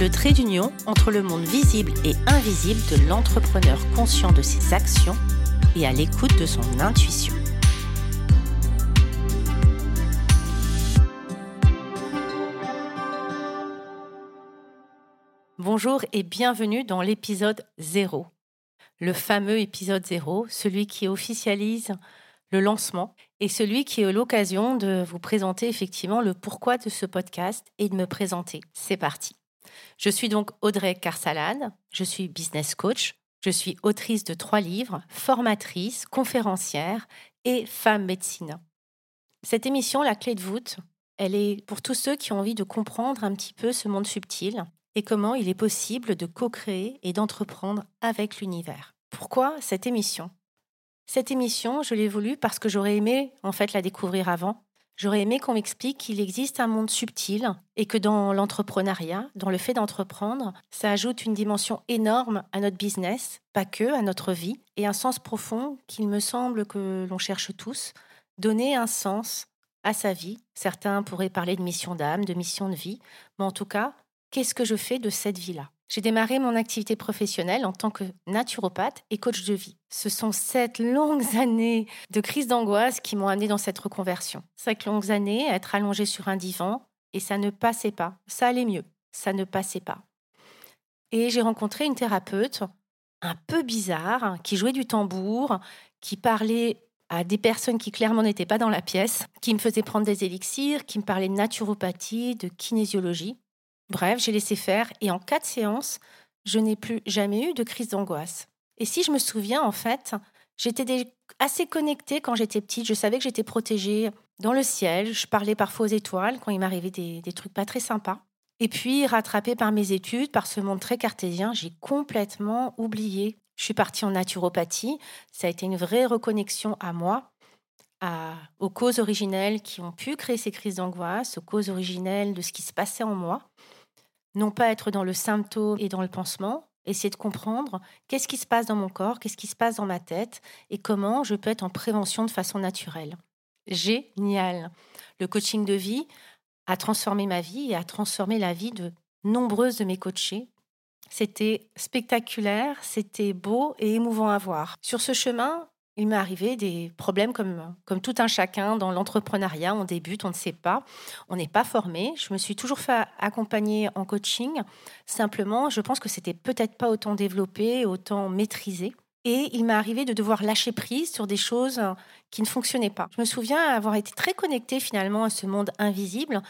le trait d'union entre le monde visible et invisible de l'entrepreneur conscient de ses actions et à l'écoute de son intuition. Bonjour et bienvenue dans l'épisode 0. Le fameux épisode 0, celui qui officialise le lancement et celui qui est l'occasion de vous présenter effectivement le pourquoi de ce podcast et de me présenter. C'est parti. Je suis donc Audrey Carsalade, je suis business coach, je suis autrice de trois livres, formatrice, conférencière et femme médecine. Cette émission, La clé de voûte, elle est pour tous ceux qui ont envie de comprendre un petit peu ce monde subtil et comment il est possible de co-créer et d'entreprendre avec l'univers. Pourquoi cette émission? Cette émission, je l'ai voulu parce que j'aurais aimé en fait la découvrir avant. J'aurais aimé qu'on m'explique qu'il existe un monde subtil et que dans l'entrepreneuriat, dans le fait d'entreprendre, ça ajoute une dimension énorme à notre business, pas que à notre vie, et un sens profond qu'il me semble que l'on cherche tous, donner un sens à sa vie. Certains pourraient parler de mission d'âme, de mission de vie, mais en tout cas, qu'est-ce que je fais de cette vie-là? J'ai démarré mon activité professionnelle en tant que naturopathe et coach de vie. Ce sont sept longues années de crise d'angoisse qui m'ont amené dans cette reconversion. Sept longues années à être allongée sur un divan et ça ne passait pas. Ça allait mieux, ça ne passait pas. Et j'ai rencontré une thérapeute un peu bizarre qui jouait du tambour, qui parlait à des personnes qui clairement n'étaient pas dans la pièce, qui me faisait prendre des élixirs, qui me parlait de naturopathie, de kinésiologie. Bref, j'ai laissé faire et en quatre séances, je n'ai plus jamais eu de crise d'angoisse. Et si je me souviens, en fait, j'étais assez connectée quand j'étais petite. Je savais que j'étais protégée dans le ciel. Je parlais parfois aux étoiles quand il m'arrivait des, trucs pas très sympas. Et puis, rattrapée par mes études, par ce monde très cartésien, j'ai complètement oublié. Je suis partie en naturopathie. Ça a été une vraie reconnexion à moi, aux causes originelles qui ont pu créer ces crises d'angoisse, aux causes originelles de ce qui se passait en moi non pas être dans le symptôme et dans le pansement, essayer de comprendre qu'est-ce qui se passe dans mon corps, qu'est-ce qui se passe dans ma tête et comment je peux être en prévention de façon naturelle. Génial. Le coaching de vie a transformé ma vie et a transformé la vie de nombreuses de mes coachés. C'était spectaculaire, c'était beau et émouvant à voir. Sur ce chemin, il m'est arrivé des problèmes comme, comme tout un chacun dans l'entrepreneuriat. On débute, on ne sait pas, on n'est pas formé. Je me suis toujours fait accompagner en coaching. Simplement, je pense que c'était peut-être pas autant développé, autant maîtrisé. Et il m'est arrivé de devoir lâcher prise sur des choses qui ne fonctionnaient pas. Je me souviens avoir été très connectée finalement à ce monde invisible.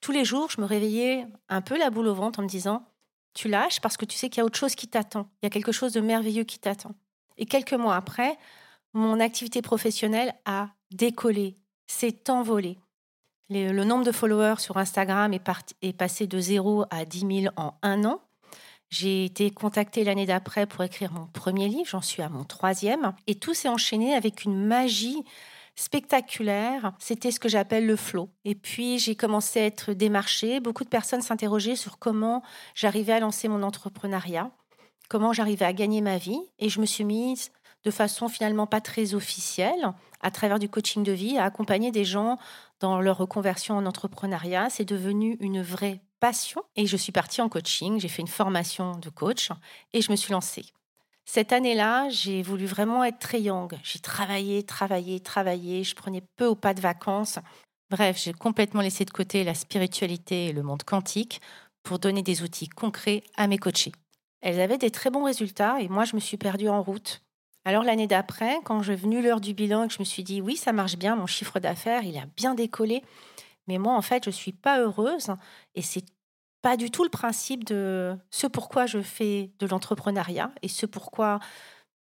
Tous les jours, je me réveillais un peu la boule au ventre en me disant Tu lâches parce que tu sais qu'il y a autre chose qui t'attend. Il y a quelque chose de merveilleux qui t'attend. Et quelques mois après, mon activité professionnelle a décollé, s'est envolé. Le, nombre de followers sur Instagram est, passé de 0 à 10 000 en un an. J'ai été contactée l'année d'après pour écrire mon premier livre, j'en suis à mon troisième, et tout s'est enchaîné avec une magie spectaculaire. C'était ce que j'appelle le flow. Et puis j'ai commencé à être démarchée. Beaucoup de personnes s'interrogeaient sur comment j'arrivais à lancer mon entrepreneuriat, comment j'arrivais à gagner ma vie, et je me suis mise de façon finalement pas très officielle, à travers du coaching de vie, à accompagner des gens dans leur reconversion en entrepreneuriat. C'est devenu une vraie passion et je suis partie en coaching, j'ai fait une formation de coach et je me suis lancée. Cette année-là, j'ai voulu vraiment être très young. J'ai travaillé, travaillé, travaillé, je prenais peu ou pas de vacances. Bref, j'ai complètement laissé de côté la spiritualité et le monde quantique pour donner des outils concrets à mes coachés. Elles avaient des très bons résultats et moi, je me suis perdue en route alors l'année d'après, quand j'ai venu l'heure du bilan et que je me suis dit oui, ça marche bien, mon chiffre d'affaires, il a bien décollé, mais moi en fait, je suis pas heureuse et c'est pas du tout le principe de ce pourquoi je fais de l'entrepreneuriat et ce pourquoi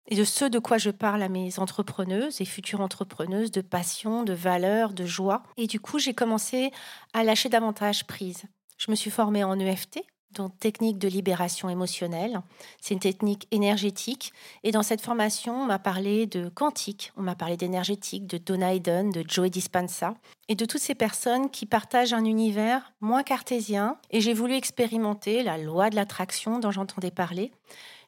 et de ce de quoi je parle à mes entrepreneuses et futures entrepreneuses de passion, de valeur, de joie. Et du coup, j'ai commencé à lâcher davantage prise. Je me suis formée en EFT, donc technique de libération émotionnelle. C'est une technique énergétique. Et dans cette formation, on m'a parlé de quantique, on m'a parlé d'énergétique, de Donna Eden, de Joey Dispenza, et de toutes ces personnes qui partagent un univers moins cartésien. Et j'ai voulu expérimenter la loi de l'attraction dont j'entendais parler.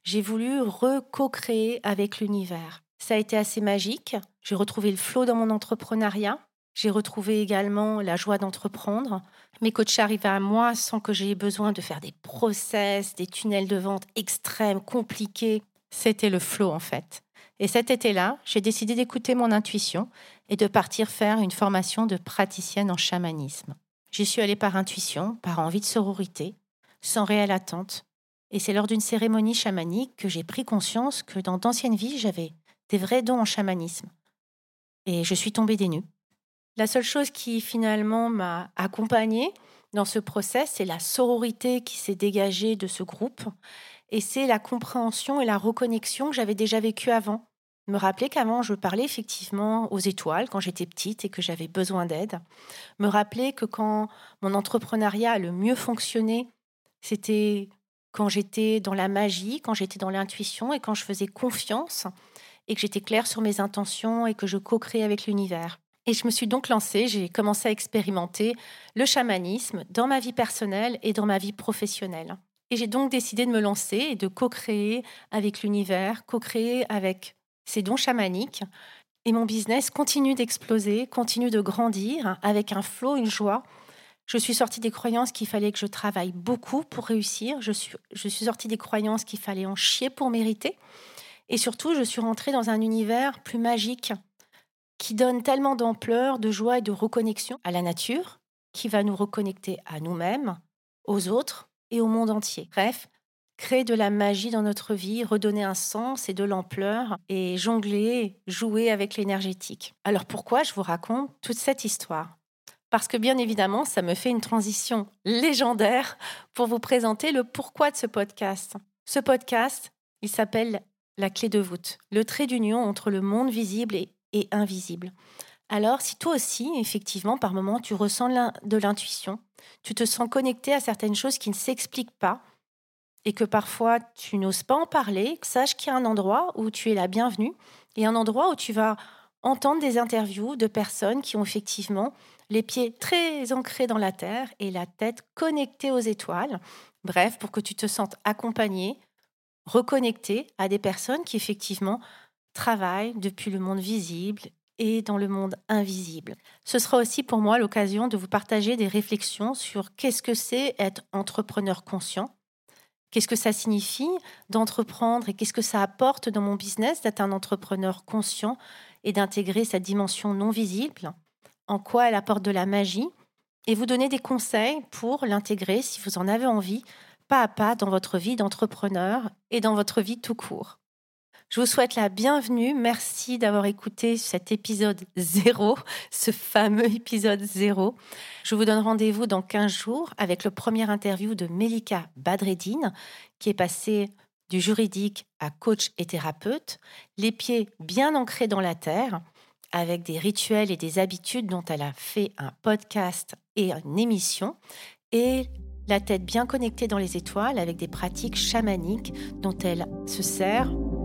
J'ai voulu reco-créer avec l'univers. Ça a été assez magique. J'ai retrouvé le flot dans mon entrepreneuriat. J'ai retrouvé également la joie d'entreprendre. Mes coachs arrivaient à moi sans que j'aie besoin de faire des process, des tunnels de vente extrêmes, compliqués. C'était le flow en fait. Et cet été-là, j'ai décidé d'écouter mon intuition et de partir faire une formation de praticienne en chamanisme. J'y suis allée par intuition, par envie de sororité, sans réelle attente. Et c'est lors d'une cérémonie chamanique que j'ai pris conscience que dans d'anciennes vies, j'avais des vrais dons en chamanisme. Et je suis tombée des nues. La seule chose qui finalement m'a accompagnée dans ce process, c'est la sororité qui s'est dégagée de ce groupe et c'est la compréhension et la reconnexion que j'avais déjà vécue avant. Me rappeler qu'avant, je parlais effectivement aux étoiles quand j'étais petite et que j'avais besoin d'aide. Me rappeler que quand mon entrepreneuriat a le mieux fonctionné, c'était quand j'étais dans la magie, quand j'étais dans l'intuition et quand je faisais confiance et que j'étais claire sur mes intentions et que je co-créais avec l'univers. Et je me suis donc lancée, j'ai commencé à expérimenter le chamanisme dans ma vie personnelle et dans ma vie professionnelle. Et j'ai donc décidé de me lancer et de co-créer avec l'univers, co-créer avec ces dons chamaniques. Et mon business continue d'exploser, continue de grandir avec un flot, une joie. Je suis sortie des croyances qu'il fallait que je travaille beaucoup pour réussir. Je suis, je suis sortie des croyances qu'il fallait en chier pour mériter. Et surtout, je suis rentrée dans un univers plus magique, qui donne tellement d'ampleur, de joie et de reconnexion à la nature, qui va nous reconnecter à nous-mêmes, aux autres et au monde entier. Bref, créer de la magie dans notre vie, redonner un sens et de l'ampleur et jongler, jouer avec l'énergétique. Alors pourquoi je vous raconte toute cette histoire? Parce que bien évidemment, ça me fait une transition légendaire pour vous présenter le pourquoi de ce podcast. Ce podcast, il s'appelle La clé de voûte, le trait d'union entre le monde visible et invisible. Alors, si toi aussi, effectivement, par moments, tu ressens de l'intuition, tu te sens connecté à certaines choses qui ne s'expliquent pas, et que parfois tu n'oses pas en parler, sache qu'il y a un endroit où tu es la bienvenue, et un endroit où tu vas entendre des interviews de personnes qui ont effectivement les pieds très ancrés dans la terre et la tête connectée aux étoiles. Bref, pour que tu te sentes accompagné, reconnecté à des personnes qui effectivement travail depuis le monde visible et dans le monde invisible. Ce sera aussi pour moi l'occasion de vous partager des réflexions sur qu'est-ce que c'est être entrepreneur conscient, qu'est-ce que ça signifie d'entreprendre et qu'est-ce que ça apporte dans mon business d'être un entrepreneur conscient et d'intégrer sa dimension non visible, en quoi elle apporte de la magie, et vous donner des conseils pour l'intégrer si vous en avez envie, pas à pas dans votre vie d'entrepreneur et dans votre vie tout court. Je vous souhaite la bienvenue. Merci d'avoir écouté cet épisode zéro, ce fameux épisode zéro. Je vous donne rendez-vous dans 15 jours avec le premier interview de Melika Badreddine, qui est passée du juridique à coach et thérapeute, les pieds bien ancrés dans la terre, avec des rituels et des habitudes dont elle a fait un podcast et une émission, et la tête bien connectée dans les étoiles avec des pratiques chamaniques dont elle se sert